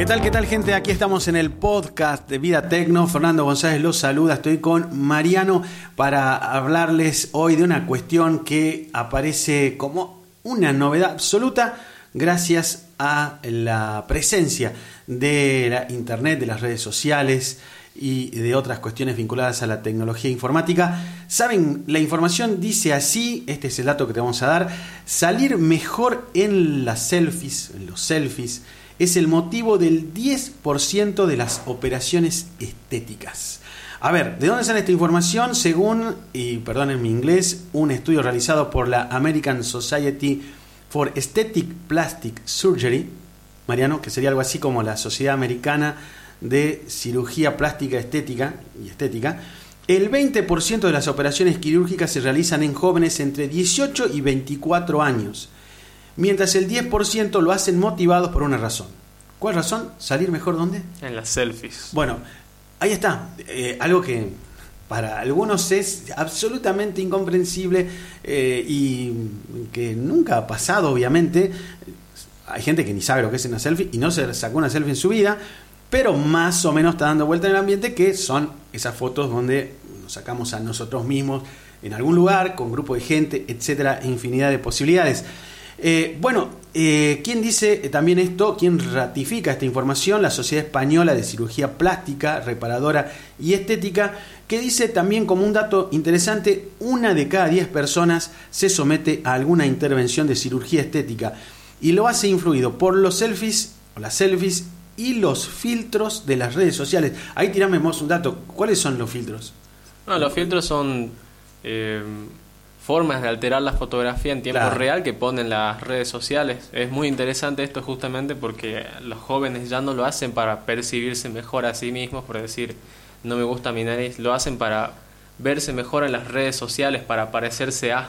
¿Qué tal, qué tal gente? Aquí estamos en el podcast de Vida Tecno. Fernando González los saluda. Estoy con Mariano para hablarles hoy de una cuestión que aparece como una novedad absoluta gracias a la presencia de la Internet, de las redes sociales y de otras cuestiones vinculadas a la tecnología informática. Saben, la información dice así, este es el dato que te vamos a dar, salir mejor en las selfies, en los selfies, es el motivo del 10% de las operaciones estéticas. A ver, ¿de dónde sale esta información? Según, y perdonen mi inglés, un estudio realizado por la American Society for Aesthetic Plastic Surgery, Mariano, que sería algo así como la Sociedad Americana de Cirugía Plástica Estética y Estética, el 20% de las operaciones quirúrgicas se realizan en jóvenes entre 18 y 24 años mientras el 10% lo hacen motivados por una razón. ¿Cuál razón? ¿Salir mejor dónde? En las selfies. Bueno, ahí está. Eh, algo que para algunos es absolutamente incomprensible eh, y que nunca ha pasado, obviamente. Hay gente que ni sabe lo que es una selfie y no se sacó una selfie en su vida, pero más o menos está dando vuelta en el ambiente que son esas fotos donde nos sacamos a nosotros mismos en algún lugar, con grupo de gente, etcétera, infinidad de posibilidades. Eh, bueno, eh, ¿quién dice también esto? ¿Quién ratifica esta información? La Sociedad Española de Cirugía Plástica, Reparadora y Estética, que dice también como un dato interesante, una de cada diez personas se somete a alguna intervención de cirugía estética y lo hace influido por los selfies o las selfies y los filtros de las redes sociales. Ahí tirame un dato. ¿Cuáles son los filtros? No, los filtros son... Eh formas de alterar la fotografía en tiempo real que ponen las redes sociales. Es muy interesante esto justamente porque los jóvenes ya no lo hacen para percibirse mejor a sí mismos, por decir, no me gusta mi nariz, lo hacen para verse mejor en las redes sociales, para parecerse a.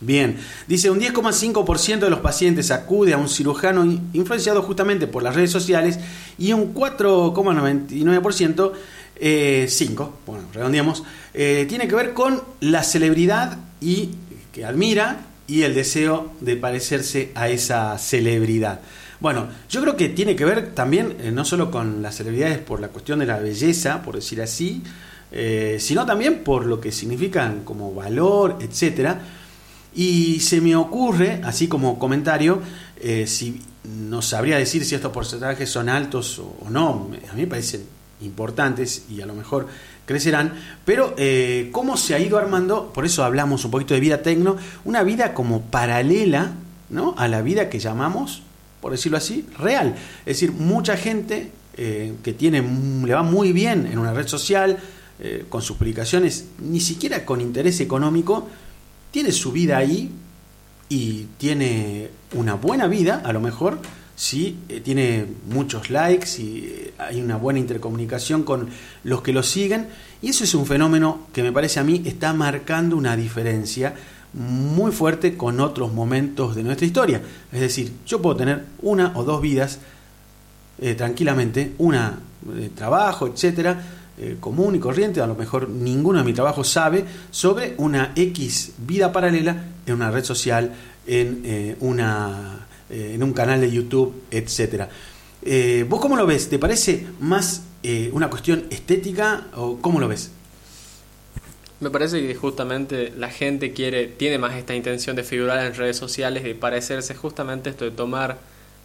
Bien, dice un 10,5% de los pacientes acude a un cirujano influenciado justamente por las redes sociales y un 4,99%, eh, 5, bueno, redondeamos, eh, tiene que ver con la celebridad y que admira y el deseo de parecerse a esa celebridad. Bueno, yo creo que tiene que ver también eh, no solo con las celebridades por la cuestión de la belleza, por decir así, eh, sino también por lo que significan como valor, etcétera. Y se me ocurre, así como comentario, eh, si nos sabría decir si estos porcentajes son altos o no. A mí me parecen importantes y a lo mejor crecerán, pero eh, cómo se ha ido armando, por eso hablamos un poquito de vida tecno, una vida como paralela ¿no? a la vida que llamamos, por decirlo así, real. Es decir, mucha gente eh, que tiene, le va muy bien en una red social, con sus publicaciones, ni siquiera con interés económico, tiene su vida ahí y tiene una buena vida, a lo mejor, si tiene muchos likes y hay una buena intercomunicación con los que lo siguen y eso es un fenómeno que me parece a mí está marcando una diferencia muy fuerte con otros momentos de nuestra historia. Es decir, yo puedo tener una o dos vidas eh, tranquilamente, una de trabajo, etcétera, eh, común y corriente, a lo mejor ninguno de mis trabajos sabe sobre una X vida paralela en una red social, en, eh, una, en un canal de YouTube. Eh, ¿Vos cómo lo ves? ¿Te parece más eh, una cuestión estética o cómo lo ves? Me parece que justamente la gente quiere, tiene más esta intención de figurar en redes sociales y parecerse justamente esto de tomar,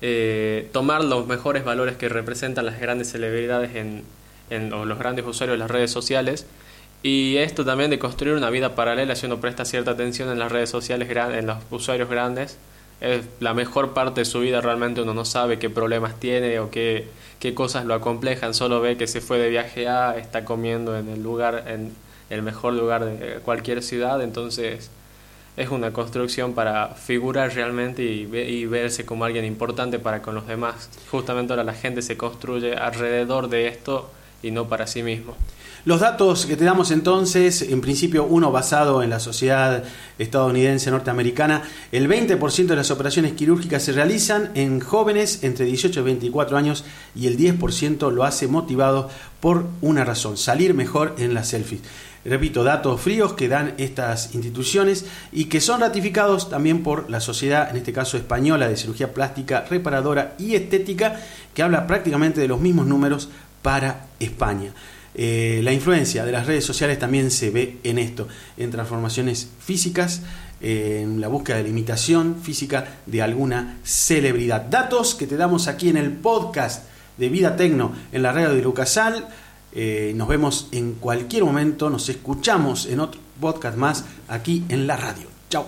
eh, tomar los mejores valores que representan las grandes celebridades en, en, o los grandes usuarios de las redes sociales. Y esto también de construir una vida paralela si uno presta cierta atención en las redes sociales, en los usuarios grandes es la mejor parte de su vida, realmente. Uno no sabe qué problemas tiene o qué, qué cosas lo acomplejan, solo ve que se fue de viaje a, está comiendo en el lugar, en el mejor lugar de cualquier ciudad, entonces es una construcción para figurar realmente y, y, verse como alguien importante para con los demás. Justamente ahora la gente se construye alrededor de esto y no para sí mismo. Los datos que te damos entonces, en principio uno basado en la sociedad estadounidense norteamericana, el 20% de las operaciones quirúrgicas se realizan en jóvenes entre 18 y 24 años y el 10% lo hace motivado por una razón, salir mejor en las selfies. Repito, datos fríos que dan estas instituciones y que son ratificados también por la Sociedad, en este caso española, de Cirugía Plástica, Reparadora y Estética, que habla prácticamente de los mismos números para España. Eh, la influencia de las redes sociales también se ve en esto, en transformaciones físicas, en la búsqueda de la imitación física de alguna celebridad. Datos que te damos aquí en el podcast de Vida Tecno en la radio de Lucasal. Eh, nos vemos en cualquier momento, nos escuchamos en otro podcast más aquí en la radio. Chao.